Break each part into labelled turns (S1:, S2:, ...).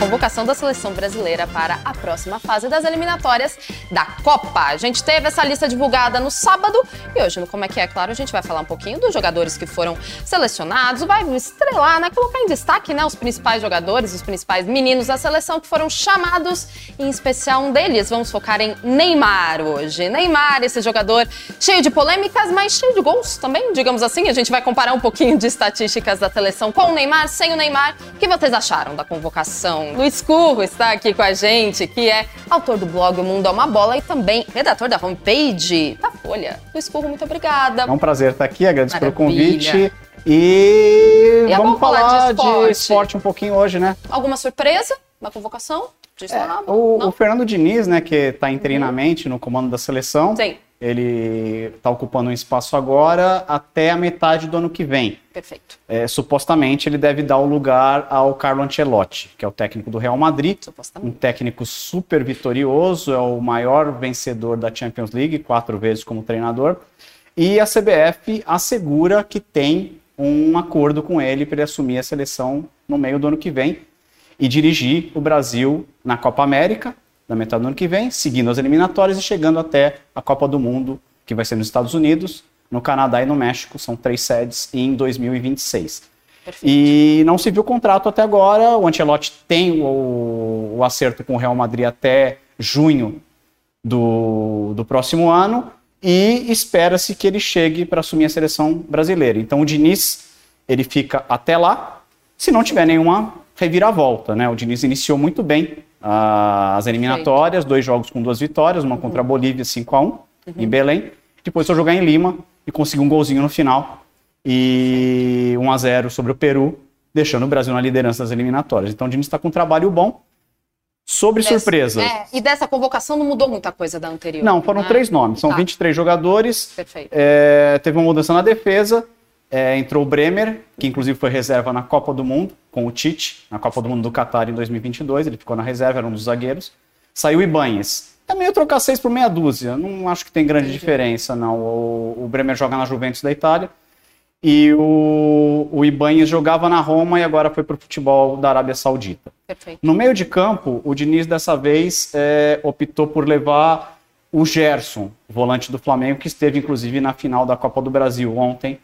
S1: convocação da seleção brasileira para a próxima fase das eliminatórias da Copa. A gente teve essa lista divulgada no sábado e hoje, no Como é que é, claro, a gente vai falar um pouquinho dos jogadores que foram selecionados, vai estrelar, né, colocar em destaque, né, os principais jogadores, os principais meninos da seleção que foram chamados, em especial um deles. Vamos focar em Neymar hoje. Neymar, esse jogador cheio de polêmicas, mas cheio de gols também, digamos assim. A gente vai comparar um pouquinho de estatísticas da seleção com o Neymar, sem o Neymar. O que vocês acharam da convocação? Luiz Curro está aqui com a gente, que é autor do blog O Mundo é uma Bola e também redator da homepage da Folha. Luiz Curro, muito obrigada.
S2: É um prazer estar aqui, agradeço Maravilha. pelo convite. E, e vamos falar, falar de, esporte. de, esporte. um pouquinho hoje, né?
S1: Alguma surpresa na convocação?
S2: É, o, o, Fernando Diniz, né, que está interinamente uhum. no comando da seleção.
S1: Sim
S2: ele está ocupando um espaço agora até a metade do ano que vem.
S1: Perfeito.
S2: É, supostamente ele deve dar o lugar ao Carlo Ancelotti, que é o técnico do Real Madrid, um técnico super vitorioso, é o maior vencedor da Champions League, quatro vezes como treinador. E a CBF assegura que tem um acordo com ele para ele assumir a seleção no meio do ano que vem e dirigir o Brasil na Copa América da metade do ano que vem, seguindo as eliminatórias e chegando até a Copa do Mundo, que vai ser nos Estados Unidos, no Canadá e no México, são três sedes, em 2026. Perfeito. E não se viu o contrato até agora, o Ancelotti tem o, o acerto com o Real Madrid até junho do, do próximo ano, e espera-se que ele chegue para assumir a seleção brasileira. Então o Diniz, ele fica até lá, se não tiver nenhuma reviravolta, né? O Diniz iniciou muito bem as eliminatórias, dois jogos com duas vitórias, uma uhum. contra a Bolívia 5 a 1 uhum. em Belém. Depois foi jogar em Lima e conseguiu um golzinho no final e 1 a 0 sobre o Peru, deixando o Brasil na liderança das eliminatórias. Então o Diniz está com um trabalho bom. Sobre Dessa, surpresas. É,
S1: e dessa convocação não mudou muita coisa da anterior.
S2: Não, foram né? três nomes. São tá. 23 jogadores.
S1: Perfeito.
S2: É, teve uma mudança na defesa. É, entrou o Bremer, que inclusive foi reserva na Copa do Mundo, com o Tite, na Copa do Mundo do Qatar em 2022. Ele ficou na reserva, era um dos zagueiros. Saiu o Ibanhes. É meio trocar seis por meia dúzia. Não acho que tem grande Entendi. diferença, não. O, o, Bremer joga na Juventus da Itália. E o, o Ibanhes jogava na Roma e agora foi para o futebol da Arábia Saudita.
S1: Perfeito.
S2: No meio de campo, o Diniz dessa vez é, optou por levar o Gerson, volante do Flamengo, que esteve inclusive na final da Copa do Brasil ontem,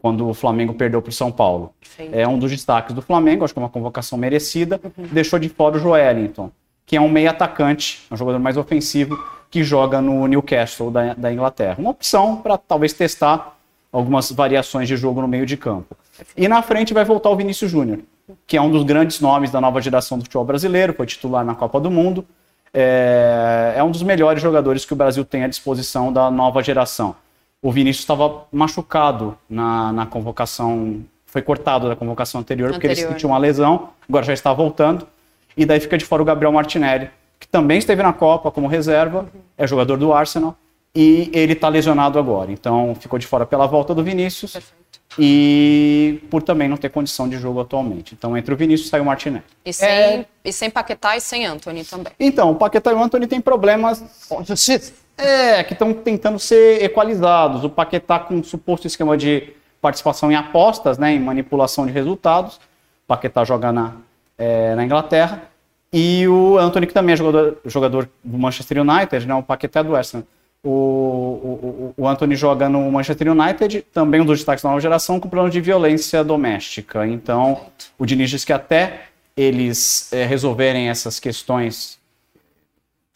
S2: quando o Flamengo perdeu para o São Paulo. É um dos destaques do Flamengo, acho que é uma convocação merecida. Uhum. Deixou de fora o Joelinton, que é um meio atacante, um jogador mais ofensivo, que joga no Newcastle da, da Inglaterra. Uma opção para talvez testar algumas variações de jogo no meio de campo. E na frente vai voltar o Vinícius Júnior, que é um dos grandes nomes da nova geração do futebol brasileiro, foi titular na Copa do Mundo. É, é um dos melhores jogadores que o Brasil tem à disposição da nova geração o Vinícius estava machucado na, na convocação, foi cortado da convocação anterior, anterior, porque ele sentiu uma lesão, agora já está voltando. E daí fica de fora o Gabriel Martinelli, que também esteve na Copa como reserva, uhum. é jogador do Arsenal, e ele está lesionado agora. Então ficou de fora pela volta do Vinícius. Perfeito. E por também não ter condição de jogo atualmente. Então, entre o Vinícius sai o Martinelli.
S1: E sem, é... e sem Paquetá e sem Anthony também.
S2: Então, o Paquetá e o Anthony têm problemas. É, que estão tentando ser equalizados. O Paquetá com um suposto esquema de participação em apostas, né, em manipulação de resultados. O Paquetá joga na, é, na Inglaterra. E o Anthony, que também é jogador, jogador do Manchester United, né, o Paquetá é do West Ham. O, o, o, Anthony joga no Manchester United, também um dos destaques da nova geração, com problema de violência doméstica. Então, o Diniz diz que até eles é, resolverem essas questões,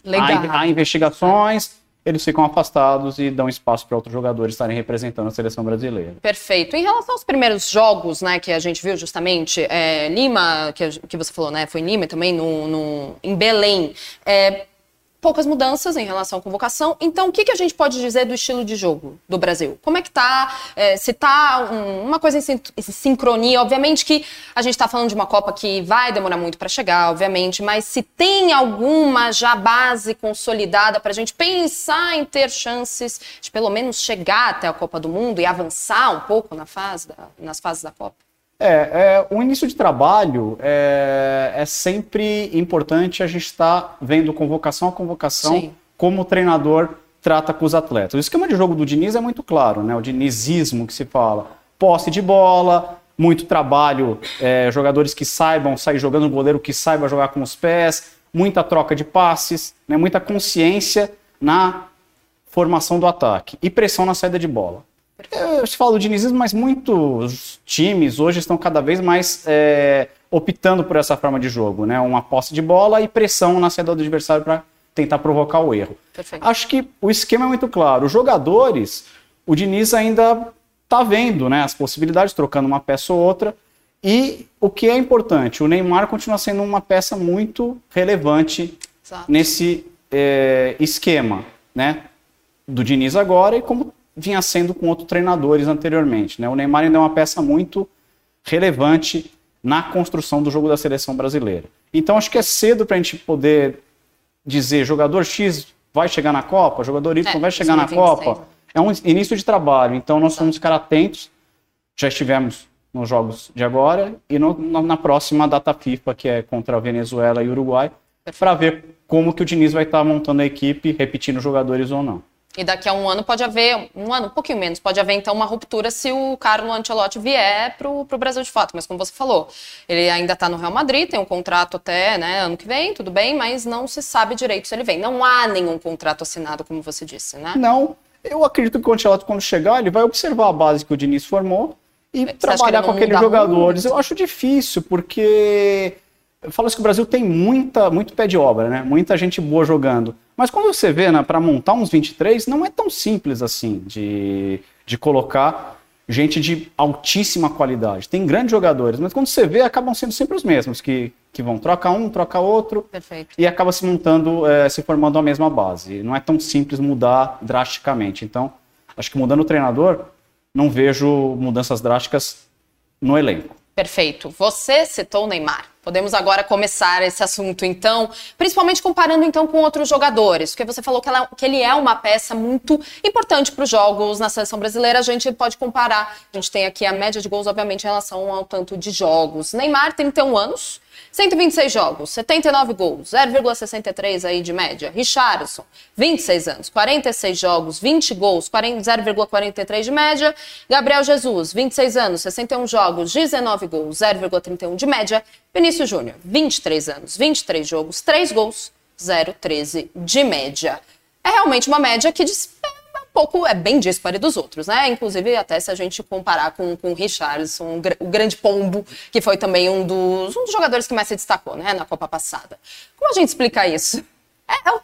S2: há, há investigações, eles ficam afastados e dão espaço para outros jogadores estarem representando a seleção brasileira.
S1: Perfeito. Em relação aos primeiros jogos, né, que a gente viu justamente, é, Lima, que, que você falou, né, foi em Lima também, no, no em Belém, é, poucas mudanças em relação à convocação. Então, o que, que a gente pode dizer do estilo de jogo do Brasil? Como é que tá? É, se tá um, uma coisa em sincronia, obviamente que a gente está falando de uma Copa que vai demorar muito para chegar, obviamente, mas se tem alguma já base consolidada para a gente pensar em ter chances de pelo menos chegar até a Copa do Mundo e avançar um pouco na fase da, nas fases da Copa?
S2: É, é, o início de trabalho é, é sempre importante a gente estar tá vendo convocação a convocação Sim. como o treinador trata com os atletas. O esquema de jogo do Diniz é muito claro, né? O dinizismo que se fala. Posse de bola, muito trabalho, é, jogadores que saibam sair jogando, um goleiro que saiba jogar com os pés, muita troca de passes, né? muita consciência na formação do ataque e pressão na saída de bola. Eu te falo do dinizismo, mas muitos times hoje estão cada vez mais é, optando por essa forma de jogo, né? Uma posse de bola e pressão na saída do adversário para tentar provocar o erro. Perfeito. Acho que o esquema é muito claro. Os jogadores, o Diniz ainda está vendo né, as possibilidades, trocando uma peça ou outra. E o que é importante, o Neymar continua sendo uma peça muito relevante Exato. nesse é, esquema, né? Do Diniz agora e como vinha sendo com outros treinadores anteriormente. Né? O Neymar ainda é uma peça muito relevante na construção do jogo da seleção brasileira. Então acho que é cedo para a gente poder dizer jogador X vai chegar na Copa, jogador Y é, vai chegar na Copa. É um início de trabalho, então nós vamos ficar atentos. Já estivemos nos jogos de agora e no, na próxima data FIFA, que é contra a Venezuela e Uruguai, para ver como que o Diniz vai estar montando a equipe, repetindo jogadores ou não.
S1: E daqui a um ano pode haver, um ano, um pouquinho menos, pode haver então uma ruptura se o Carlo Ancelotti vier para o Brasil de fato. Mas como você falou, ele ainda está no Real Madrid, tem um contrato até né, ano que vem, tudo bem, mas não se sabe direito se ele vem. Não há nenhum contrato assinado, como você disse, né?
S2: Não. Eu acredito que o Ancelotti, quando chegar, ele vai observar a base que o Diniz formou e você trabalhar com aqueles jogadores. Muito? Eu acho difícil, porque fala-se que o Brasil tem muita, muito pé de obra, né? Muita gente boa jogando. Mas quando você vê, né, para montar uns 23, não é tão simples assim de, de colocar gente de altíssima qualidade. Tem grandes jogadores, mas quando você vê, acabam sendo sempre os mesmos, que, que vão trocar um, trocar outro, Perfeito. e acaba se montando, é, se formando a mesma base. Não é tão simples mudar drasticamente. Então, acho que mudando o treinador, não vejo mudanças drásticas no elenco.
S1: Perfeito. Você citou o Neymar. Podemos agora começar esse assunto, então, principalmente comparando então com outros jogadores, porque você falou que, ela, que ele é uma peça muito importante para os jogos na seleção brasileira. A gente pode comparar, a gente tem aqui a média de gols, obviamente, em relação ao tanto de jogos. Neymar, 31 anos, 126 jogos, 79 gols, 0,63 aí de média. Richarlison, 26 anos, 46 jogos, 20 gols, 0,43 de média. Gabriel Jesus, 26 anos, 61 jogos, 19 gols, 0,31 de média. Vinícius Júnior, 23 anos, 23 jogos, 3 gols, 0,13 de média. É realmente uma média que pouco é bem dispare dos outros, né? Inclusive, até se a gente comparar com, com o Richardson, o grande pombo, que foi também um dos, um dos jogadores que mais se destacou, né, na Copa passada. Como a gente explica isso? É, é, o,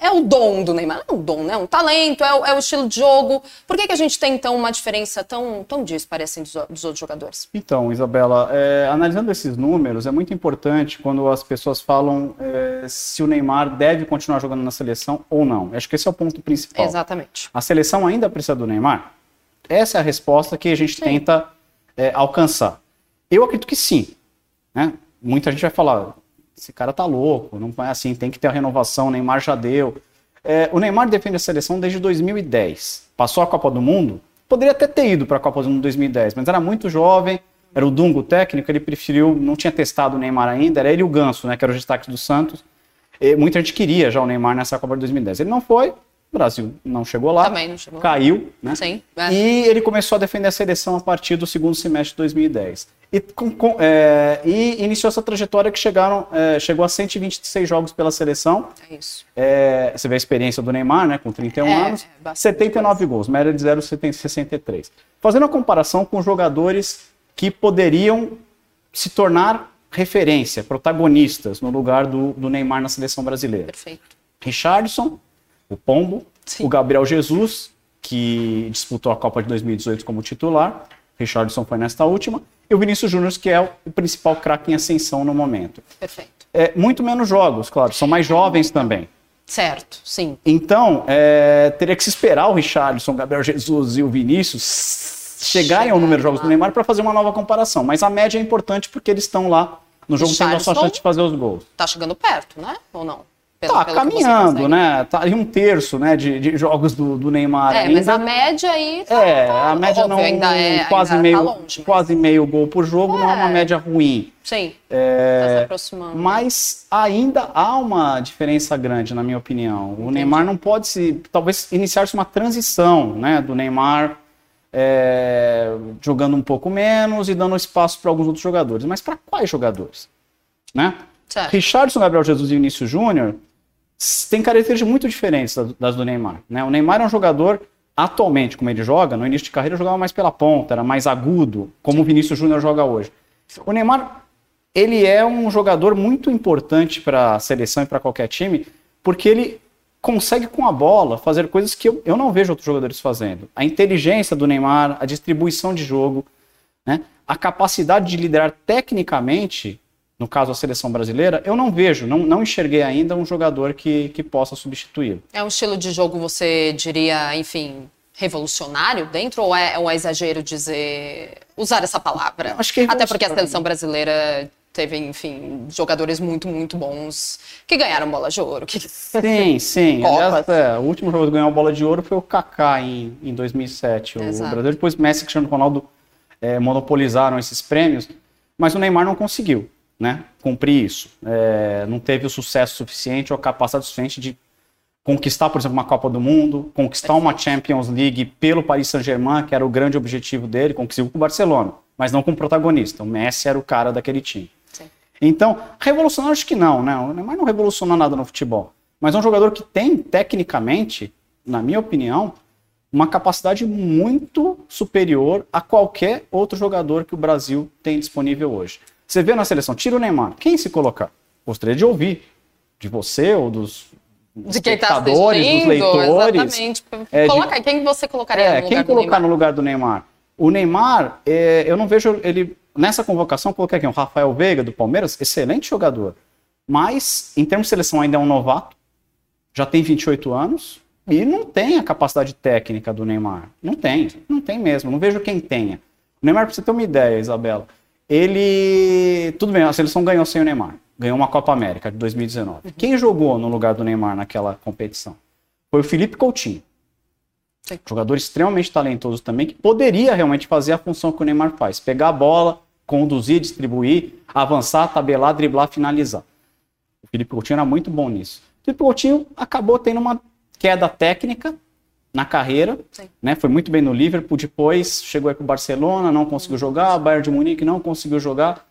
S1: é, o, dom do Neymar. Não é um dom, né? É um talento, é o, é o, estilo de jogo. Por que, que a gente tem, então, uma diferença tão, tão dispare assim dos, dos outros jogadores?
S2: Então, Isabela, é, analisando esses números, é muito importante quando as pessoas falam é, se o Neymar deve continuar jogando na seleção ou não. Acho que esse é o ponto principal.
S1: Exatamente.
S2: A seleção ainda precisa do Neymar? Essa é a resposta que a gente sim. tenta é, alcançar. Eu acredito que sim. Né? Muita gente vai falar, esse cara tá louco, não é assim, tem que ter a renovação, o Neymar já deu. É, o Neymar defende a seleção desde 2010. Passou a Copa do Mundo, poderia até ter ido para a Copa do Mundo 2010, mas era muito jovem, era o Dungo técnico, ele preferiu, não tinha testado o Neymar ainda, era ele e o Ganso, né, que eram os destaques do Santos. E muita gente queria já o Neymar nessa Copa de 2010. Ele não foi, o Brasil não chegou lá.
S1: Também não chegou.
S2: Caiu, né? Sim. É. E ele começou a defender a seleção a partir do segundo semestre de 2010. E, com, com, é, e iniciou essa trajetória que chegaram, é, chegou a 126 jogos pela seleção.
S1: É isso.
S2: É, você vê a experiência do Neymar, né? Com 31 é, anos. 79 gols, média de 0,63. Fazendo a comparação com jogadores que poderiam se tornar referência, protagonistas no lugar do, do Neymar na seleção brasileira.
S1: Perfeito.
S2: Richardson, o Pombo, Sim. o Gabriel Jesus, que disputou a Copa de 2018 como titular, Richardson foi nesta última, e o Vinícius Júnior, que é o principal craque em ascensão no momento.
S1: Perfeito.
S2: É, muito menos jogos, claro, são mais jovens também.
S1: Certo, sim.
S2: Então, é, teria que se esperar o Richardson, o Gabriel Jesus e o Vinícius chegarem ao número de jogos do Neymar para fazer uma nova comparação. Mas a média é importante porque eles estão lá no jogo tendo a sua chance de fazer os gols.
S1: Tá chegando perto, né? Ou não? Pelo,
S2: tá
S1: pelo
S2: caminhando, né? Tá ali um terço, né, de, de jogos do, do Neymar
S1: é,
S2: ainda.
S1: mas a média aí tá,
S2: É, a média
S1: óbvio,
S2: não
S1: ainda é
S2: quase
S1: ainda
S2: meio
S1: tá longe, mas...
S2: quase meio gol por jogo, não é uma
S1: É.
S2: média ruim.
S1: Sim,
S2: É,
S1: tá se aproximando.
S2: Mas ainda há uma diferença grande, na minha opinião. O Neymar não pode se. Talvez iniciar-se uma transição né, do Neymar é, jogando um pouco menos e dando espaço para alguns outros jogadores. Mas para quais jogadores? Né?
S1: Certo.
S2: Richardson, Gabriel Jesus e Vinícius Júnior têm características muito diferentes das, das do Neymar. Né? O Neymar é um jogador, atualmente, como ele joga, no início de carreira jogava mais pela ponta, era mais agudo, como o Vinícius Júnior joga hoje. O Neymar, ele é um jogador muito importante para a seleção e para qualquer time, porque ele consegue com a bola fazer coisas que eu, eu não vejo outros jogadores fazendo. A inteligência do Neymar, a distribuição de jogo, né? a capacidade de liderar tecnicamente, no caso a seleção brasileira, eu não vejo, não, não enxerguei ainda um jogador que, que possa substituí-lo.
S1: É um estilo de jogo, você diria, enfim, revolucionário dentro? Ou é, ou é exagero dizer. usar essa palavra?
S2: Acho que é
S1: Até porque a seleção brasileira teve, enfim, jogadores muito, muito bons que ganharam bola de ouro. Que...
S2: Sim, sim. Aliás, é, o último jogador que ganhou a bola de ouro foi o Kaká em, em 2007. O
S1: Exato.
S2: Brasil, depois Messi e Cristiano Ronaldo é, monopolizaram esses prêmios, mas o Neymar não conseguiu né, cumprir isso. É, não teve o sucesso suficiente ou a capacidade suficiente de conquistar, por exemplo, uma Copa do Mundo, conquistar uma Champions League pelo Paris Saint-Germain, que era o grande objetivo dele, conseguiu com o Barcelona, mas não como protagonista. O Messi era o cara daquele time.
S1: Sim.
S2: Então, revolucionar acho que não, né? O Neymar não revolucionou nada no futebol. Mas é um jogador que tem, tecnicamente, na minha opinião, uma capacidade muito superior a qualquer outro jogador que o Brasil tem disponível hoje. Você vê na seleção, tira o Neymar, quem se colocar? Gostaria de ouvir de você ou dos
S1: De quem tá
S2: espectadores, dos leitores.
S1: exatamente.
S2: É, de-
S1: Coloca aí, quem você colocaria
S2: É,
S1: no
S2: quem
S1: lugar do
S2: colocar no lugar do Neymar? O Neymar, é, eu não vejo ele. Nessa convocação, coloquei aqui o Rafael Veiga, do Palmeiras, excelente jogador. Mas, em termos de seleção, ainda é um novato, já tem 28 anos e não tem a capacidade técnica do Neymar. Não tem, não tem mesmo. Não vejo quem tenha. O Neymar, pra você ter uma ideia, Isabela, ele. Tudo bem, a seleção ganhou sem o Neymar. Ganhou uma Copa América de 2019. Quem jogou no lugar do Neymar naquela competição? Foi o Felipe Coutinho.
S1: Sim.
S2: Jogador extremamente talentoso também, que poderia realmente fazer a função que o Neymar faz: pegar a bola, conduzir, distribuir, avançar, tabelar, driblar, finalizar. O Felipe Coutinho era muito bom nisso. O Felipe Coutinho acabou tendo uma queda técnica na carreira,
S1: Sim.
S2: né? Foi muito bem no Liverpool, depois chegou aí pro Barcelona, não conseguiu jogar, Bayern de Munique não conseguiu jogar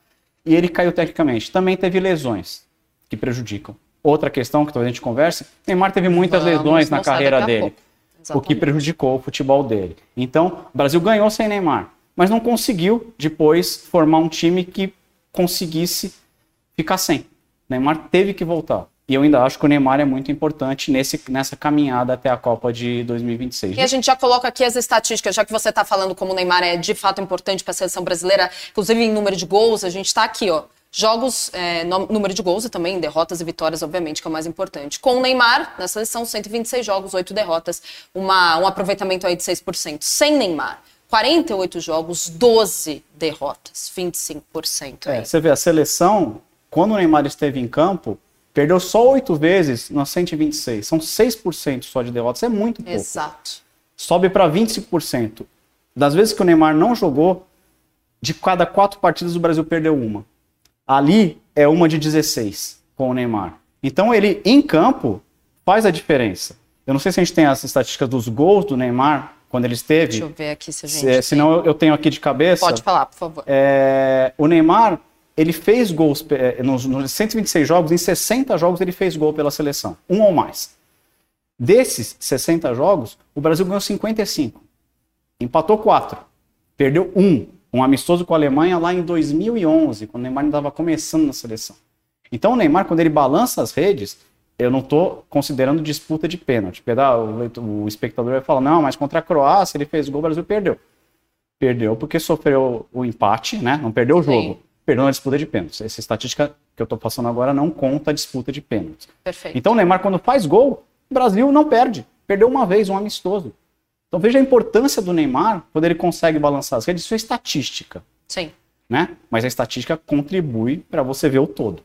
S2: e ele caiu tecnicamente. Também teve lesões que prejudicam. Outra questão que talvez a gente converse, Neymar teve muitas
S1: Vamos
S2: lesões na carreira dele o que prejudicou o futebol dele. Então, o Brasil ganhou sem Neymar, mas não conseguiu depois formar um time que conseguisse ficar sem. Neymar teve que voltar. E eu ainda acho que o Neymar é muito importante nesse, nessa caminhada até a Copa de 2026.
S1: E a gente já coloca aqui as estatísticas, já que você está falando como o Neymar é de fato importante para a seleção brasileira, inclusive em número de gols, a gente está aqui, ó. Jogos, é, número de gols e também derrotas e vitórias, obviamente, que é o mais importante. Com o Neymar, na seleção, 126 jogos, 8 derrotas, uma, um aproveitamento aí de 6%. Sem Neymar, 48 jogos, 12 derrotas, 25% aí.
S2: É, você vê, a seleção, quando o Neymar esteve em campo, perdeu só oito vezes nas 126. São 6% só de derrotas, é muito pouco.
S1: Exato.
S2: sobe para 25%. Das vezes que o Neymar não jogou, de cada quatro partidas o Brasil perdeu uma. Ali é uma de 16 com o Neymar. Então ele, em campo, faz a diferença. Eu não sei se a gente tem as estatísticas dos gols do Neymar quando ele esteve.
S1: Deixa eu ver aqui se a gente.
S2: Se,
S1: tem.
S2: senão eu- eu tenho aqui de cabeça.
S1: Pode falar, por favor.
S2: É, o Neymar, ele fez gols é, nos, nos 126 jogos, em 60 jogos ele fez gol pela seleção, um ou mais. Desses 60 jogos, o Brasil ganhou 55. Empatou 4. Perdeu um, um amistoso com a Alemanha lá em 2011, quando o Neymar ainda estava começando na seleção. Então o Neymar, quando ele balança as redes, eu não estou considerando disputa de pênalti. Pedro, O, espectador vai falar, não, mas contra a Croácia ele fez gol, o Brasil perdeu. Perdeu porque sofreu o empate, né? Não perdeu o
S1: Sim.
S2: Jogo. Perdeu na disputa de pênaltis. Essa estatística que eu estou passando agora não conta a disputa de pênaltis.
S1: Perfeito.
S2: Então o Neymar, quando faz gol, o Brasil não perde. Perdeu uma vez, um amistoso. Então veja a importância do Neymar quando ele consegue balançar as redes. Isso é estatística,
S1: Sim.
S2: né? Mas a estatística contribui para você ver o todo.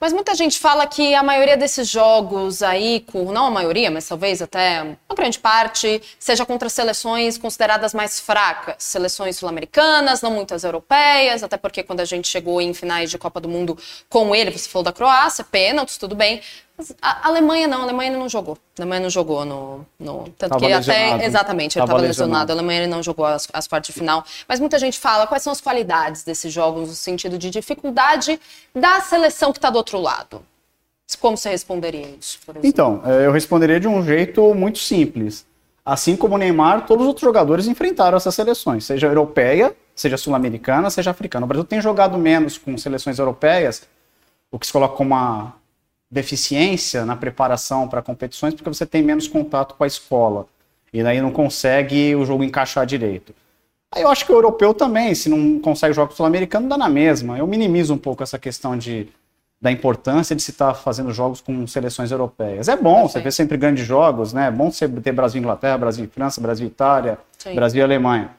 S1: Mas muita gente fala que a maioria desses jogos aí, não a maioria, mas talvez até uma grande parte, seja contra seleções consideradas mais fracas. Seleções sul-americanas, não muitas europeias, até porque quando a gente chegou em finais de Copa do Mundo com ele, você falou da Croácia, pênaltis, tudo bem. A Alemanha não, a Alemanha não jogou. A Alemanha não jogou no. no tanto tava que lesionado. até. Exatamente, ele estava lesionado. lesionado. A Alemanha não jogou as, as quartas de final. Mas muita gente fala quais são as qualidades desses jogos, no sentido de dificuldade da seleção que está do outro lado. Como você responderia isso?
S2: Então, é, eu responderia de um jeito muito simples. Assim como o Neymar, todos os outros jogadores enfrentaram essas seleções, seja europeia, seja sul-americana, seja africana. O Brasil tem jogado menos com seleções europeias, o que se coloca como uma deficiência na preparação para competições porque você tem menos contato com a escola e daí não consegue o jogo encaixar direito. Aí eu acho que o europeu também, se não consegue jogar com o sul-americano, dá na mesma. Eu minimizo um pouco essa questão de, da importância de se estar tá fazendo jogos com seleções europeias. É bom, você vê sempre grandes jogos, né? É bom você ter Brasil e Inglaterra, Brasil e França, Brasil e Itália, Sim. Brasil e Alemanha.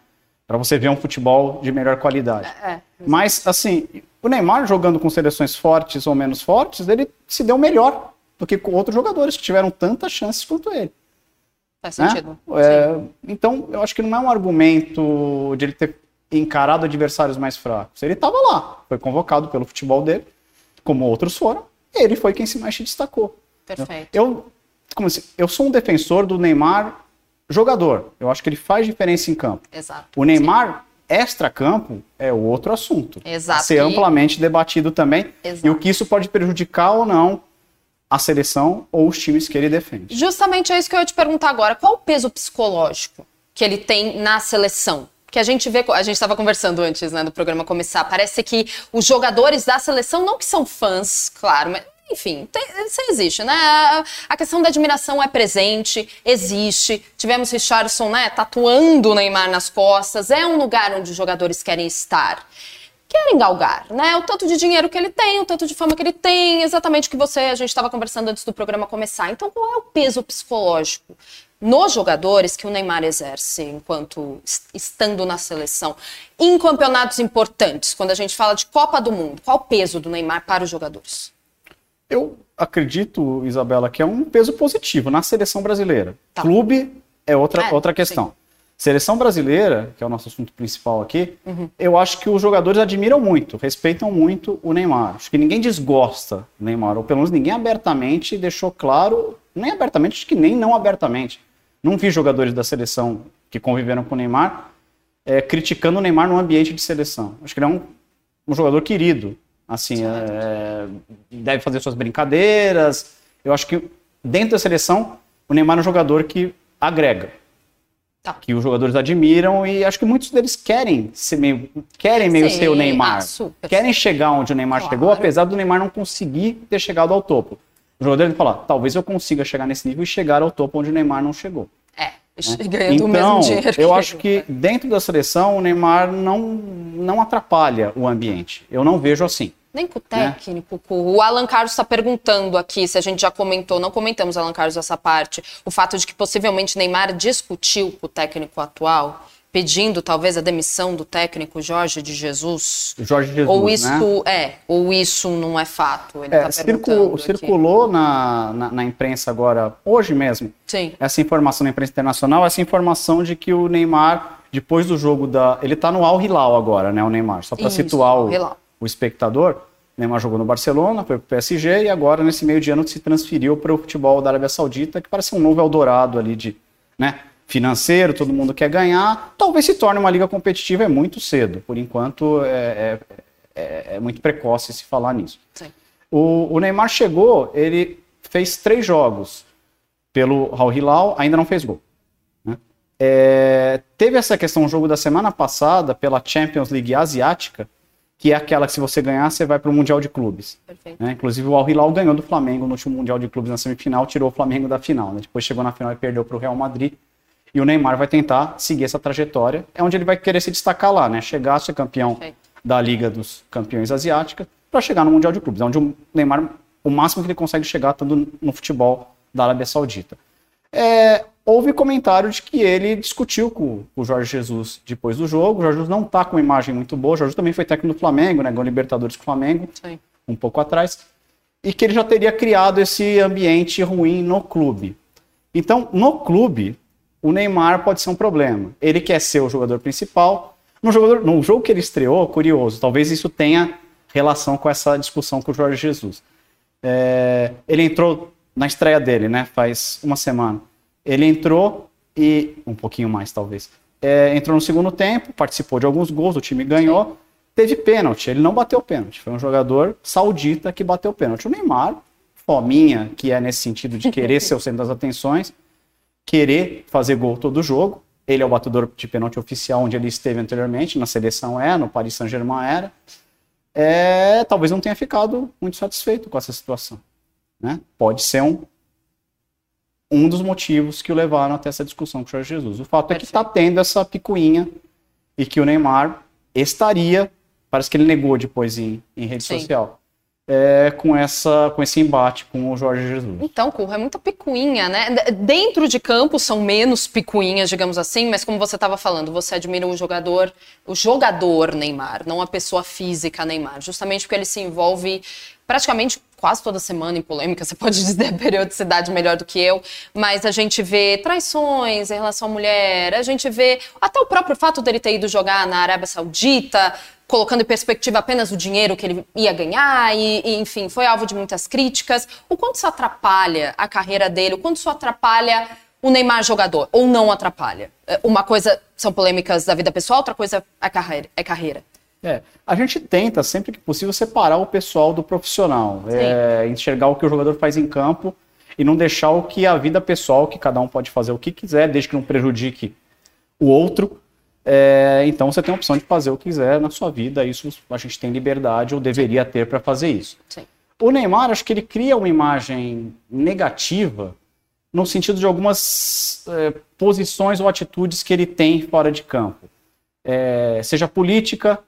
S2: Para você ver um futebol de melhor qualidade. É, é. Mas, assim, o Neymar jogando com seleções fortes ou menos fortes, ele se deu melhor do que com outros jogadores que tiveram tantas chances quanto ele.
S1: Faz sentido.
S2: Né? É, então, eu acho que não é um argumento de ele ter encarado adversários mais fracos. Ele estava lá, foi convocado pelo futebol dele, como outros foram, ele foi quem se mais se destacou.
S1: Perfeito.
S2: Eu, como assim, eu sou um defensor do Neymar jogador. Eu acho que ele faz diferença em campo.
S1: Exato.
S2: O Neymar extra-campo é outro assunto.
S1: Exato.
S2: Ser amplamente debatido também. Exato. E o que isso pode prejudicar ou não a seleção ou os times que ele defende.
S1: Justamente é isso que eu ia te perguntar agora. Qual o peso psicológico que ele tem na seleção? Que a gente vê, a gente estava conversando antes né, do programa começar, parece que os jogadores da seleção, não que são fãs, claro, mas enfim, tem, isso existe, né? A questão da admiração é presente, existe. Tivemos Richardson, né, tatuando o Neymar nas costas. É um lugar onde os jogadores querem estar. Querem galgar, né? O tanto de dinheiro que ele tem, o tanto de fama que ele tem, exatamente o que você, a gente estava conversando antes do programa começar. Então, qual é o peso psicológico nos jogadores que o Neymar exerce enquanto estando na seleção, em campeonatos importantes, quando a gente fala de Copa do Mundo, qual o peso do Neymar para os jogadores?
S2: Eu acredito, Isabela, que é um peso positivo na seleção brasileira. Tá. Clube é outra, é, outra questão. Sim. Seleção brasileira, que é o nosso assunto principal aqui, uhum. eu acho que os jogadores admiram muito, respeitam muito o Neymar. Acho que ninguém desgosta do Neymar, ou pelo menos ninguém abertamente deixou claro, nem abertamente, acho que nem não abertamente. Não vi jogadores da seleção que conviveram com o Neymar é, criticando o Neymar no ambiente de seleção. Acho que ele é um, um jogador querido. Assim, é, deve fazer suas brincadeiras. Eu acho que dentro da seleção, o Neymar é um jogador que agrega. Tá. Que os jogadores admiram e acho que muitos deles querem ser meio, querem meio Sim, ser o Neymar. Ah, querem chegar onde o Neymar claro. chegou, apesar do Neymar não conseguir ter chegado ao topo. O jogador fala, talvez eu consiga chegar nesse nível e chegar ao topo onde o Neymar não chegou.
S1: É, né? ganhando então, o mesmo dinheiro.
S2: Eu acho que dentro da seleção o Neymar não, não atrapalha o ambiente. Eu não vejo assim.
S1: Nem com o né? técnico. É. O Alan Carlos está perguntando aqui se a gente já comentou, não comentamos, Alan Carlos, essa parte, o fato de que possivelmente Neymar discutiu com o técnico atual, pedindo talvez a demissão do técnico Jorge de Jesus.
S2: Jorge Jesus,
S1: ou isso
S2: né?
S1: é, ou isso não é fato.
S2: Ele é, tá circulou, circulou na, na, na, imprensa agora, hoje mesmo,
S1: Sim.
S2: essa informação na imprensa internacional, essa informação de que o Neymar, depois do jogo da. Ele está no Al Hilal agora, né? O Neymar, só para situar o. O espectador, Neymar jogou no Barcelona, foi para o PSG e agora nesse meio de ano se transferiu para o futebol da Arábia Saudita, que parece um novo Eldorado ali de, né, financeiro, todo mundo quer ganhar. Talvez se torne uma liga competitiva, é muito cedo. Por enquanto é, é, é, é muito precoce se falar nisso. O, o, Neymar chegou, ele fez três jogos pelo Al Hilal, ainda não fez gol. Né? É, teve essa questão, o jogo da semana passada pela Champions League Asiática, que é aquela que se você ganhar, você vai para o Mundial de Clubes. Né? Inclusive o Al Hilal ganhou do Flamengo no último Mundial de Clubes na semifinal, tirou o Flamengo da final. Né? Depois chegou na final e perdeu para o Real Madrid. E o Neymar vai tentar seguir essa trajetória, é onde ele vai querer se destacar lá, né? Chegar a ser campeão Perfeito. da Liga dos Campeões Asiática para chegar no Mundial de Clubes, é onde o Neymar, o máximo que ele consegue chegar estando no futebol da Arábia Saudita. É, houve comentário de que ele discutiu com o Jorge Jesus depois do jogo. O Jorge Jesus não está com uma imagem muito boa. O Jorge Jesus também foi técnico do Flamengo, né? Ganhou Libertadores com o Flamengo, Sim. um pouco atrás. e que ele já teria criado esse ambiente ruim no clube. Então, no clube, o Neymar pode ser um problema. Ele quer ser o jogador principal. No, jogador, no jogo que ele estreou, curioso, talvez isso tenha relação com essa discussão com o Jorge Jesus. É, ele entrou na estreia dele, né? Faz uma semana. Ele entrou e. um pouquinho mais, talvez. É, entrou no segundo tempo, participou de alguns gols, o time ganhou. Teve pênalti, ele não bateu pênalti. Foi um jogador saudita que bateu pênalti. O Neymar, fominha, que é nesse sentido de querer ser o centro das atenções, querer fazer gol todo jogo. Ele é o batedor de pênalti oficial onde ele esteve anteriormente, na seleção é, no Paris Saint-Germain era. É, talvez não tenha ficado muito satisfeito com essa situação. Né? Pode ser um, um dos motivos que o levaram até essa discussão com o Jorge Jesus. O fato é que está tendo essa picuinha e que o Neymar estaria, parece que ele negou depois em, em rede Sim. social, é, com, essa, com esse embate com o Jorge Jesus.
S1: Então, Curro, é muita picuinha, né? Dentro de campo são menos picuinhas, digamos assim, mas como você estava falando, você admira o jogador, o jogador Neymar, não a pessoa física Neymar, justamente porque ele se envolve praticamente quase toda semana em polêmica, você pode dizer a periodicidade melhor do que eu, mas a gente vê traições em relação à mulher, a gente vê até o próprio fato dele ter ido jogar na Arábia Saudita, colocando em perspectiva apenas o dinheiro que ele ia ganhar, e, e, enfim, foi alvo de muitas críticas. O quanto isso atrapalha a carreira dele, o quanto isso atrapalha o Neymar jogador, ou não atrapalha? É, uma coisa são polêmicas da vida pessoal, outra coisa é carreira. É carreira.
S2: É, a gente tenta, sempre que possível, separar o pessoal do profissional, é, enxergar o que o jogador faz em campo e não deixar o que a vida pessoal, que cada um pode fazer o que quiser, desde que não prejudique o outro, é, então você tem a opção de fazer o que quiser na sua vida, isso a gente tem liberdade ou deveria ter para fazer isso. Sim. O Neymar, acho que ele cria uma imagem negativa no sentido de algumas é, posições ou atitudes que ele tem fora de campo. É, seja política,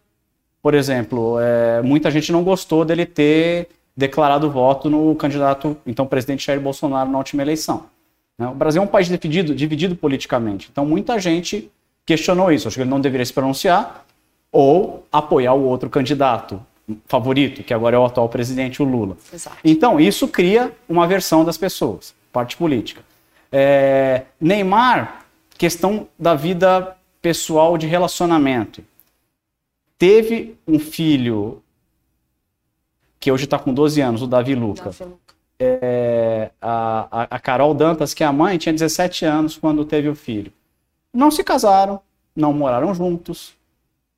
S2: por exemplo, é, muita gente não gostou dele ter declarado voto no candidato, então presidente Jair Bolsonaro, na última eleição. Né? O Brasil é um país dividido, dividido politicamente, então muita gente questionou isso. Acho que ele não deveria se pronunciar ou apoiar o outro candidato favorito, que agora é o atual presidente, o Lula. Exato. Então, isso cria uma versão das pessoas, parte política. É, Neymar, questão da vida pessoal de relacionamento. Teve um filho que hoje está com 12 anos, o Davi Luca. É, a, a Carol Dantas, que é a mãe, tinha 17 anos quando teve o filho não se casaram, não moraram juntos,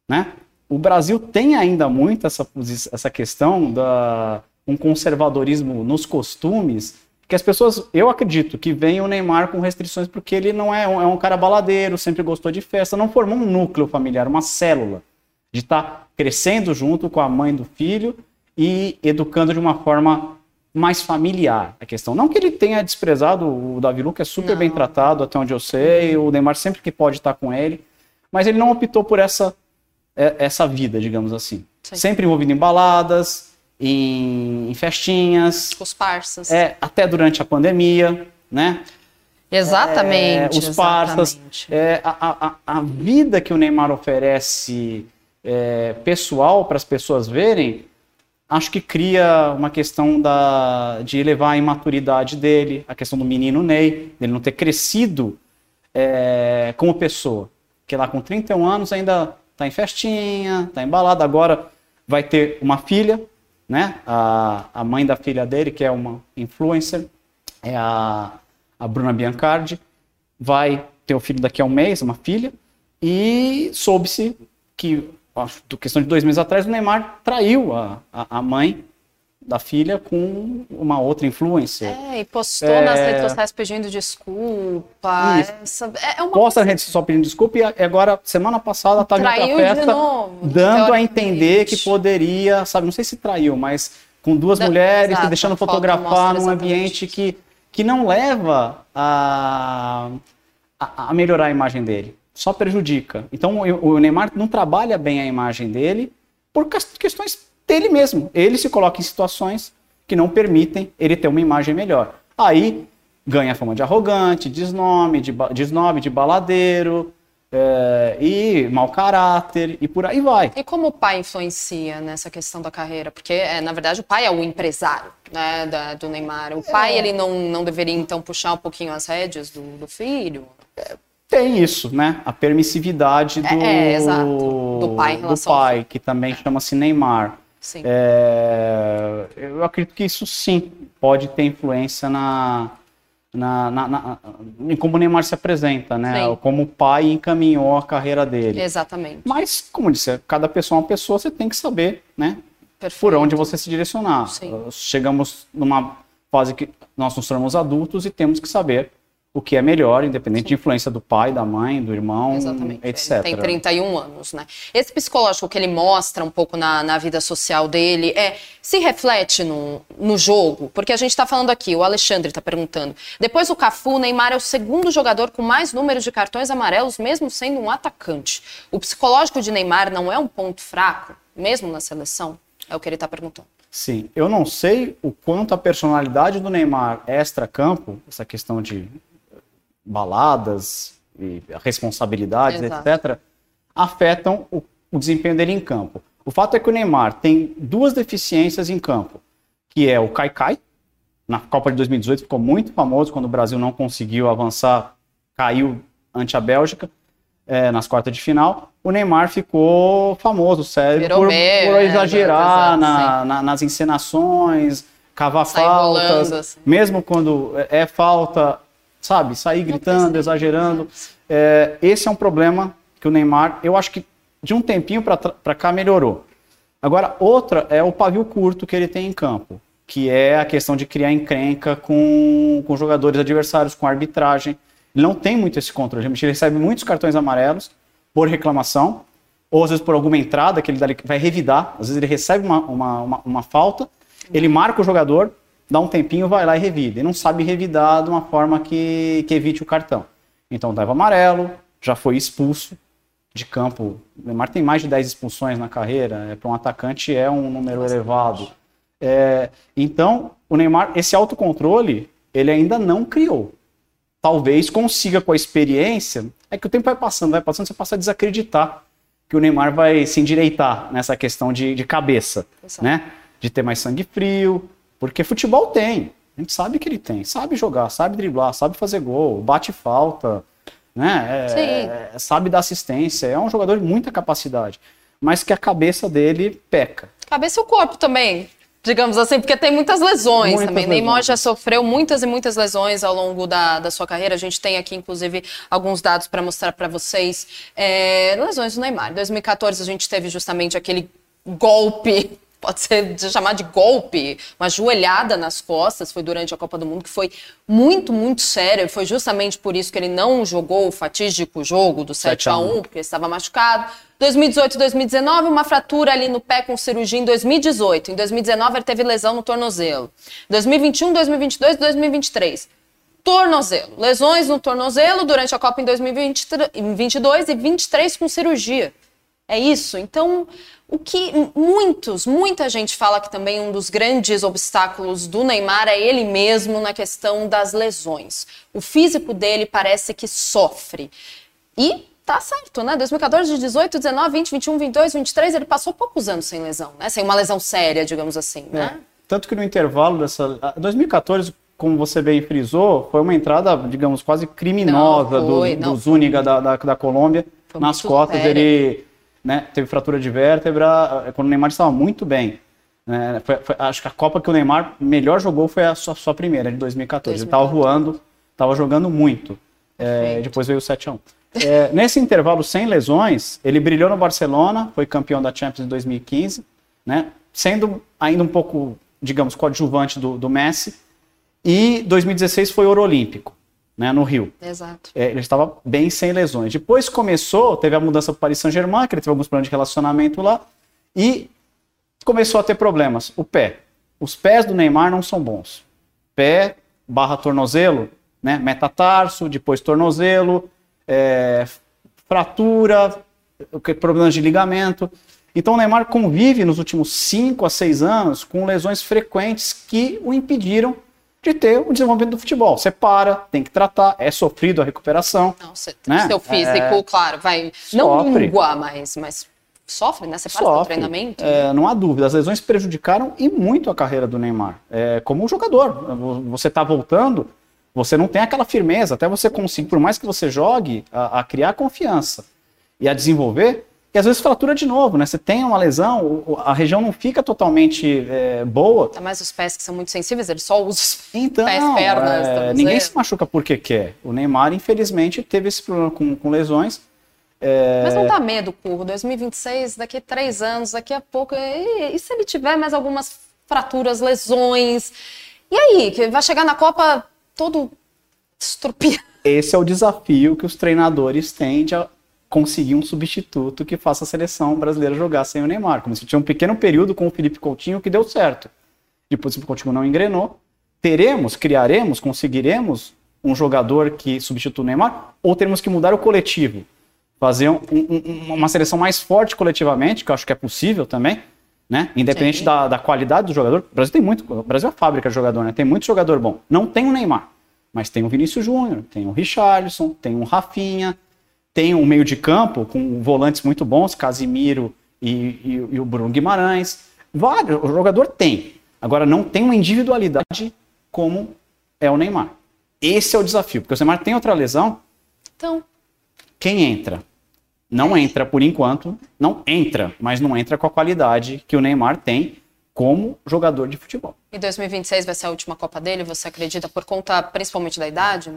S2: né? O Brasil tem ainda muito essa, essa questão da um conservadorismo nos costumes, que as pessoas, eu acredito, que vem o Neymar com restrições porque ele não é um, é um cara baladeiro, sempre gostou de festa, não formou um núcleo familiar, uma célula de estar tá crescendo junto com a mãe do filho e educando de uma forma mais familiar a questão. Não que ele tenha desprezado o Davi Luca, é super não. bem tratado, até onde eu sei, o Neymar sempre que pode estar com ele, mas ele não optou por essa, é, essa vida, digamos assim. Sim. Sempre envolvido em baladas, em, em festinhas.
S1: Os parças.
S2: É, até durante a pandemia, né?
S1: Exatamente.
S2: É, os parças. É, a, a, a vida que o Neymar oferece é, pessoal para as pessoas verem acho que cria uma questão da, de elevar a imaturidade dele, a questão do menino Ney, dele não ter crescido é, como pessoa. Que lá com 31 anos ainda está em festinha, está embalado, agora vai ter uma filha, né? A, a mãe da filha dele, que é uma influencer, é a, a Bruna Biancardi, vai ter o filho daqui a um mês, uma filha, e soube-se que acho, questão de dois meses atrás, o Neymar traiu a, a, a mãe da filha com uma outra influencer.
S1: É, e postou é... nas redes sociais pedindo desculpa. Essa, é,
S2: é uma Posta nas redes sociais pedindo desculpa e agora, semana passada, estava em outra festa novo, dando a entender que poderia, sabe, não sei se traiu, mas com duas da, mulheres, exato, deixando fotografar num ambiente que, que não leva a, a, a melhorar a imagem dele só prejudica. Então o Neymar não trabalha bem a imagem dele por questões dele mesmo. Ele se coloca em situações que não permitem ele ter uma imagem melhor. Aí ganha fama de arrogante, desnome, de, desnome, de baladeiro, é, e mau caráter e por aí vai.
S1: E como o pai influencia nessa questão da carreira? Porque, é, na verdade, o pai é o empresário né, da, do Neymar. O pai, é. ele não, não deveria, então, puxar um pouquinho as rédeas do, do filho?
S2: Tem isso, né? A permissividade do,
S1: é, é, do pai,
S2: do pai que também chama-se Neymar. Sim. É, eu acredito que isso sim pode ter influência na, na, na, na, em como o Neymar se apresenta, né? Sim. Como o pai encaminhou a carreira dele.
S1: Exatamente.
S2: Mas, como disse, cada pessoa é uma pessoa, você tem que saber, né? Perfeito. Por onde você se direcionar. Sim. Chegamos numa fase que nós nos tornamos adultos e temos que saber o que é melhor, independente Sim. de influência do pai, da mãe, do irmão, Exatamente. etc. Ele
S1: tem 31 anos, né? Esse psicológico que ele mostra um pouco na, na vida social dele é se reflete no, no jogo, porque a gente está falando aqui, o Alexandre está perguntando. Depois do Cafu, o Neymar é o segundo jogador com mais números de cartões amarelos, mesmo sendo um atacante. O psicológico de Neymar não é um ponto fraco, mesmo na seleção? É o que ele está perguntando.
S2: Sim, eu não sei o quanto a personalidade do Neymar extra-campo, essa questão de baladas e responsabilidades, Exato. etc., afetam o, o desempenho dele em campo. O fato é que o Neymar tem duas deficiências em campo, que é o Caicai, na Copa de 2018 ficou muito famoso quando o Brasil não conseguiu avançar, caiu ante a Bélgica é, nas quartas de final. O Neymar ficou famoso, sério, por, por, né, exagerar né? na, na, nas encenações, cavar Sai faltas, assim. mesmo quando é falta, sabe? Sair gritando, exagerando. É, esse é um problema que o Neymar, eu acho que de um tempinho para cá melhorou. Agora, outra é o pavio curto que ele tem em campo, que é a questão de criar encrenca com, com jogadores adversários, com arbitragem. Ele não tem muito esse controle. Ele recebe muitos cartões amarelos por reclamação, ou às vezes por alguma entrada que ele vai revidar. Às vezes ele recebe uma, uma, uma, uma falta, ele marca o jogador, dá um tempinho, vai lá e revida. E não sabe revidar de uma forma que, que evite o cartão. Então leva amarelo, já foi expulso de campo. O Neymar tem mais de 10 expulsões na carreira, é, para um atacante é um número Bastante. elevado. É, então, o Neymar, esse autocontrole, ele ainda não criou. Talvez consiga com a experiência, é que o tempo vai passando, vai passando, você passa a desacreditar que o Neymar vai se endireitar nessa questão de, de cabeça, Exato. né? De ter mais sangue frio, porque futebol tem. A gente sabe que ele tem. Sabe jogar, sabe driblar, sabe fazer gol, bate falta, né? É, é, sabe dar assistência. É um jogador de muita capacidade. Mas que a cabeça dele peca.
S1: Cabeça e o corpo também digamos assim, porque tem muitas lesões muitas também. Lesões. Neymar já sofreu muitas e muitas lesões ao longo da, da sua carreira. A gente tem aqui, inclusive, alguns dados para mostrar para vocês. É, lesões do Neymar. Em 2014, a gente teve justamente aquele golpe pode ser chamar de golpe, uma joelhada nas costas, foi durante a Copa do Mundo, que foi muito, muito sério. Foi justamente por isso que ele não jogou o fatídico jogo do 7 a 1 porque ele estava machucado. 2018 e 2019, uma fratura ali no pé com cirurgia em 2018. Em 2019, ele teve lesão no tornozelo. 2021, 2022 e 2023 tornozelo. Lesões no tornozelo durante a Copa em 2022 e 23 com cirurgia. É isso. Então, o que muitos, muita gente fala que também um dos grandes obstáculos do Neymar é ele mesmo na questão das lesões. O físico dele parece que sofre. E tá certo, né? 2014, 18, 19, 20, 21, 22, 23, ele passou poucos anos sem lesão, né? Sem uma lesão séria, digamos assim, né? É.
S2: Tanto que no intervalo dessa. 2014, como você bem frisou, foi uma entrada, digamos, quase criminosa não, foi, do, do Zúñiga da, da, da Colômbia. Foi nas costas, séria. ele né, teve fratura de vértebra, eh, quando o Neymar estava muito bem. Né, foi, foi, acho que a Copa que o Neymar melhor jogou foi a sua, sua primeira, de 2014. 2014. Ele estava voando, estava jogando muito. É, depois veio o 7x1. É, nesse intervalo sem lesões, ele brilhou no Barcelona, foi campeão da Champions em 2015, né, sendo ainda um pouco, digamos, coadjuvante do, do Messi. E 2016 foi ouro olímpico né, no Rio.
S1: Exato.
S2: É, ele estava bem sem lesões. Depois começou, teve a mudança para o Paris Saint-Germain, que ele teve alguns problemas de relacionamento lá, e começou a ter problemas. O pé. Os pés do Neymar não são bons. Pé barra tornozelo, né, metatarso, depois tornozelo, é, fratura, problemas de ligamento. Então o Neymar convive nos últimos 5 a 6 anos com lesões frequentes que o impediram de ter o desenvolvimento do futebol. Você para, tem que tratar, é sofrido a recuperação.
S1: Não, você, né? Seu físico, é... claro, vai. Não mingua, mas, mas sofre, né? Você para sofre. o treinamento.
S2: É, não há dúvida. As lesões prejudicaram e muito a carreira do Neymar. É, como um jogador. Você está voltando, você não tem aquela firmeza. Até você conseguir, por mais que você jogue, a, a criar confiança e a desenvolver, e às vezes fratura de novo, né? Você tem uma lesão, a região não fica totalmente é, boa.
S1: Tá mais os pés que são muito sensíveis, ele só usa os
S2: então, pés, pernas. É, ninguém se machuca porque quer. O Neymar, infelizmente, teve esse problema com, com lesões.
S1: É... Mas não dá medo, Curro. 2026, daqui a três anos, daqui a pouco. E, e se ele tiver mais algumas fraturas, lesões? E aí? Que vai chegar na Copa todo estrupiado?
S2: Esse é o desafio que os treinadores têm de conseguir um substituto que faça a seleção brasileira jogar sem o Neymar. Como se tinha um pequeno período com o Felipe Coutinho que deu certo. Depois o Felipe Coutinho não engrenou. Teremos, criaremos, conseguiremos um jogador que substitua o Neymar? Ou teremos que mudar o coletivo? Fazer um, um, uma seleção mais forte coletivamente, que eu acho que é possível também, né? Independente da, da, qualidade do jogador. O Brasil tem muito. O Brasil é fábrica de jogador, né? Tem muito jogador bom. Não tem o Neymar, mas tem o Vinícius Júnior, tem o Richarlison, tem o Rafinha, tem um meio de campo com volantes muito bons, Casimiro e, e, e o Bruno Guimarães. Vários, o jogador tem. Agora, não tem uma individualidade como é o Neymar. Esse é o desafio, porque o Neymar tem outra lesão.
S1: Então.
S2: Quem entra? Não entra por enquanto, não entra, mas não entra com a qualidade que o Neymar tem como jogador de futebol.
S1: E 2026 vai ser a última Copa dele, você acredita, por conta principalmente da idade?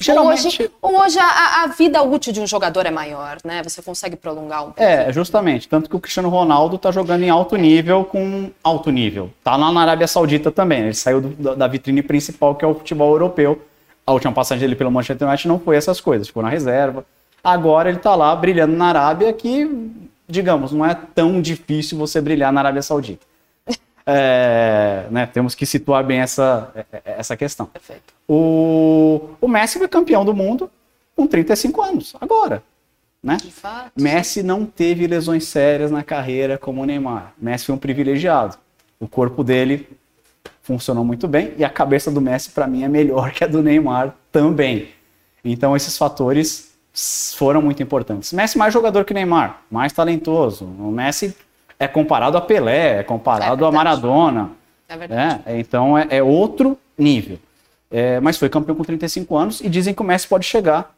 S2: Geralmente...
S1: Hoje, hoje a, a, vida útil de um jogador é maior, né? Você consegue prolongar um pouco.
S2: É, justamente. Tanto que o Cristiano Ronaldo tá jogando em alto nível com alto nível. Tá lá na Arábia Saudita também. Ele saiu do, da vitrine principal, que é o futebol europeu. A última passagem dele pelo Manchester United não foi essas coisas, ficou na reserva. Agora ele tá lá brilhando na Arábia, que, digamos, não é tão difícil você brilhar na Arábia Saudita. É, né, temos que situar bem essa, essa questão.
S1: Perfeito.
S2: O, o Messi foi campeão do mundo com 35 anos, agora. Né? Messi não teve lesões sérias na carreira como o Neymar. Messi foi um privilegiado. O corpo dele funcionou muito bem e a cabeça do Messi, para mim, é melhor que a do Neymar também. Então, esses fatores foram muito importantes. Messi mais jogador que o Neymar, mais talentoso. O Messi é comparado a Pelé, é comparado é a Maradona. É verdade. É, então é, é outro nível. É, mas foi campeão com 35 anos e dizem que o Messi pode chegar,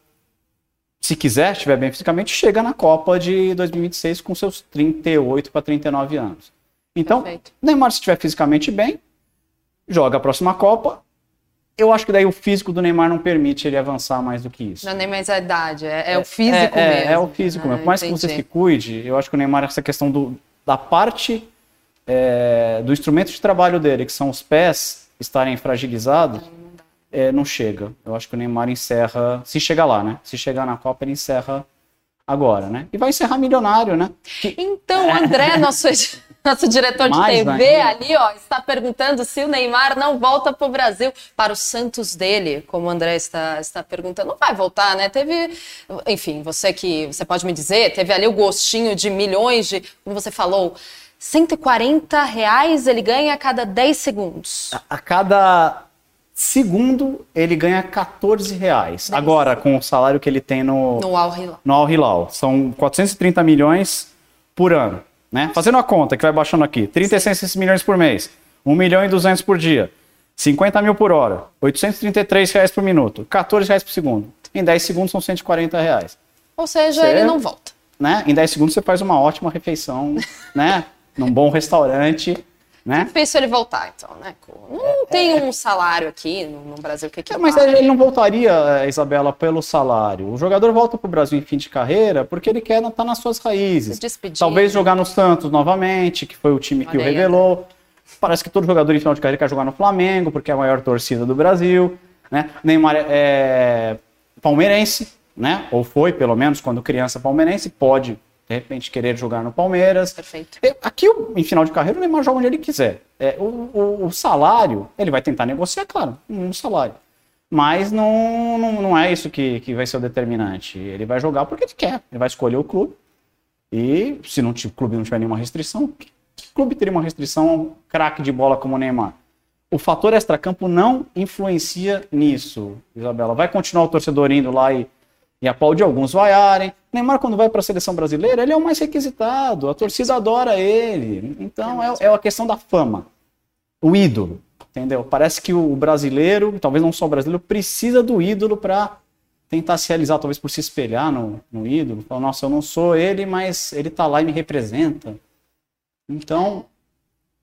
S2: se quiser, estiver bem fisicamente, chega na Copa de 2026 com seus 38 para 39 anos. Então, Perfeito. Neymar, se estiver fisicamente bem, joga a próxima Copa. Eu acho que daí o físico do Neymar não permite ele avançar mais do que isso.
S1: Não é nem mais a idade, é, é o físico é, mesmo.
S2: É, o físico ah, mesmo. Por mais que você se cuide, eu acho que o Neymar, essa questão do, da parte é, do instrumento de trabalho dele, que são os pés estarem fragilizados, é, não chega. Eu acho que o Neymar encerra, se chegar lá, né? Se chegar na Copa, ele encerra agora, né? E vai encerrar milionário, né?
S1: Que... Então, André, nosso, nosso diretor de Mais, TV ali, ó, está perguntando se o Neymar não volta para o Brasil, para o Santos dele, como o André está, está perguntando. Não vai voltar, né? Teve, enfim, você que você pode me dizer, teve ali o gostinho de milhões de, como você falou, 140 reais ele ganha a cada 10 segundos.
S2: A, a cada Segundo, ele ganha 14 reais. Agora, com o salário que ele tem no,
S1: no Al Hilal.
S2: No Al Hilal. São 430 milhões por ano. Né? Fazendo a conta que vai baixando aqui. 36 Sim. milhões por mês. 1 milhão e 200 por dia. 50 mil por hora. 833 reais por minuto. 14 reais por segundo. Em 10 segundos são 140 reais.
S1: Ou seja, você, ele não volta.
S2: Né? Em 10 segundos você faz uma ótima refeição, né? Num bom restaurante né?
S1: Difícil ele voltar, então, né? Não tem um salário aqui no, no Brasil que, que é,
S2: Mas ele não voltaria, Isabela, pelo salário. O jogador volta para o Brasil em fim de carreira porque ele quer estar tá nas suas raízes. Talvez jogar no Santos novamente, que foi o time que o revelou. Aí, Parece que todo jogador em final de carreira quer jogar no Flamengo, porque é a maior torcida do Brasil. Né? Neymar é, é palmeirense, né? Ou foi, pelo menos, quando criança palmeirense, pode de repente querer jogar no Palmeiras.
S1: Perfeito.
S2: Aqui, em final de carreira, o Neymar joga onde ele quiser. É, o, o, o, salário, ele vai tentar negociar, claro, um salário. Mas não, não, não é isso que, que vai ser o determinante. Ele vai jogar porque ele quer. Ele vai escolher o clube. E se não, o clube não tiver nenhuma restrição, que clube teria uma restrição a um craque de bola como o Neymar? o fator extracampo não influencia nisso, Isabela. Vai continuar o torcedor indo lá e, e aplaudir alguns vaiarem. Neymar, quando vai para a seleção brasileira, ele é o mais requisitado. A torcida adora ele. Então é, é a questão da fama. O ídolo, entendeu? Parece que o brasileiro, talvez não só o brasileiro, precisa do ídolo para tentar se realizar, talvez por se espelhar no, no ídolo. Falar, nossa, eu não sou ele, mas ele tá lá e me representa. Então,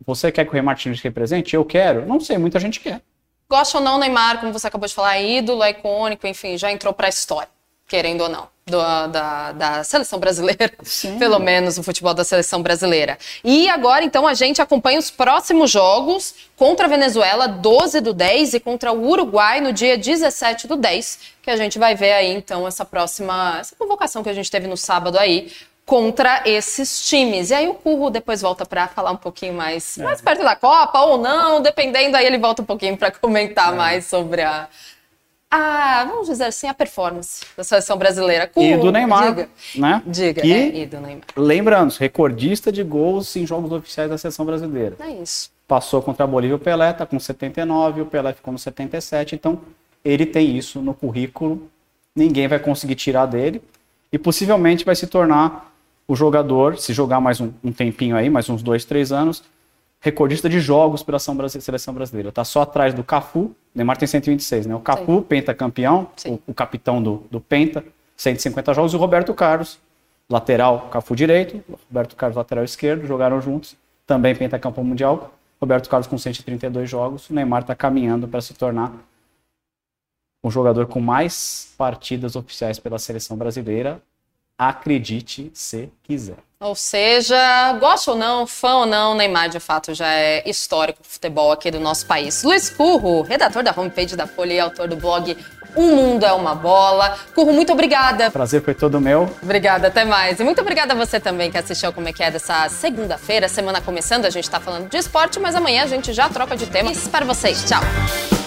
S2: você quer que o Rei Martins represente? Eu quero? Não sei, muita gente quer.
S1: Gosta ou não, Neymar, como você acabou de falar, é ídolo, é icônico, enfim, já entrou para a história, querendo ou não, do, da, da seleção brasileira, Sim. pelo menos o futebol da seleção brasileira. E agora, então, a gente acompanha os próximos jogos contra a Venezuela, 12 do 10, e contra o Uruguai no dia 17 do 10, que a gente vai ver aí, então, essa próxima, essa convocação que a gente teve no sábado aí, contra esses times. E aí o Curro depois volta para falar um pouquinho mais, é. mais perto da Copa ou não, dependendo, aí ele volta um pouquinho para comentar é. mais sobre a, a, vamos dizer assim, a performance da seleção brasileira.
S2: Curro, e do Neymar, diga, né?
S1: Diga,
S2: que,
S1: é, e do Neymar.
S2: Lembrando, recordista de gols em jogos oficiais da seleção brasileira.
S1: É isso.
S2: Passou contra a Bolívia o Pelé, tá com 79, o Pelé ficou no 77, então ele tem isso no currículo, ninguém vai conseguir tirar dele e possivelmente vai se tornar o jogador, se jogar mais um, um tempinho aí, mais uns dois, três anos, recordista de jogos pela seleção brasileira. Está só atrás do Cafu, Neymar tem 126, né? O Cafu, Sim. pentacampeão, o, o, capitão do, do Penta, 150 jogos, e o Roberto Carlos, lateral, Cafu direito, Roberto Carlos lateral esquerdo, jogaram juntos, também pentacampeão mundial. Roberto Carlos com 132 jogos, o Neymar está caminhando para se tornar o jogador com mais partidas oficiais pela seleção brasileira, acredite se quiser.
S1: Ou seja, gosta ou não, fã ou não, Neymar de fato já é histórico do futebol aqui do nosso país. Luiz Curro, redator da homepage da Folha e autor do blog Um Mundo é uma Bola. Curro, muito obrigada.
S2: Prazer foi todo meu.
S1: Obrigada, até mais. E muito obrigada a você também que assistiu Como é que é dessa segunda-feira, semana começando. A gente tá falando de esporte, mas amanhã a gente já troca de tema. Isso para vocês. Tchau.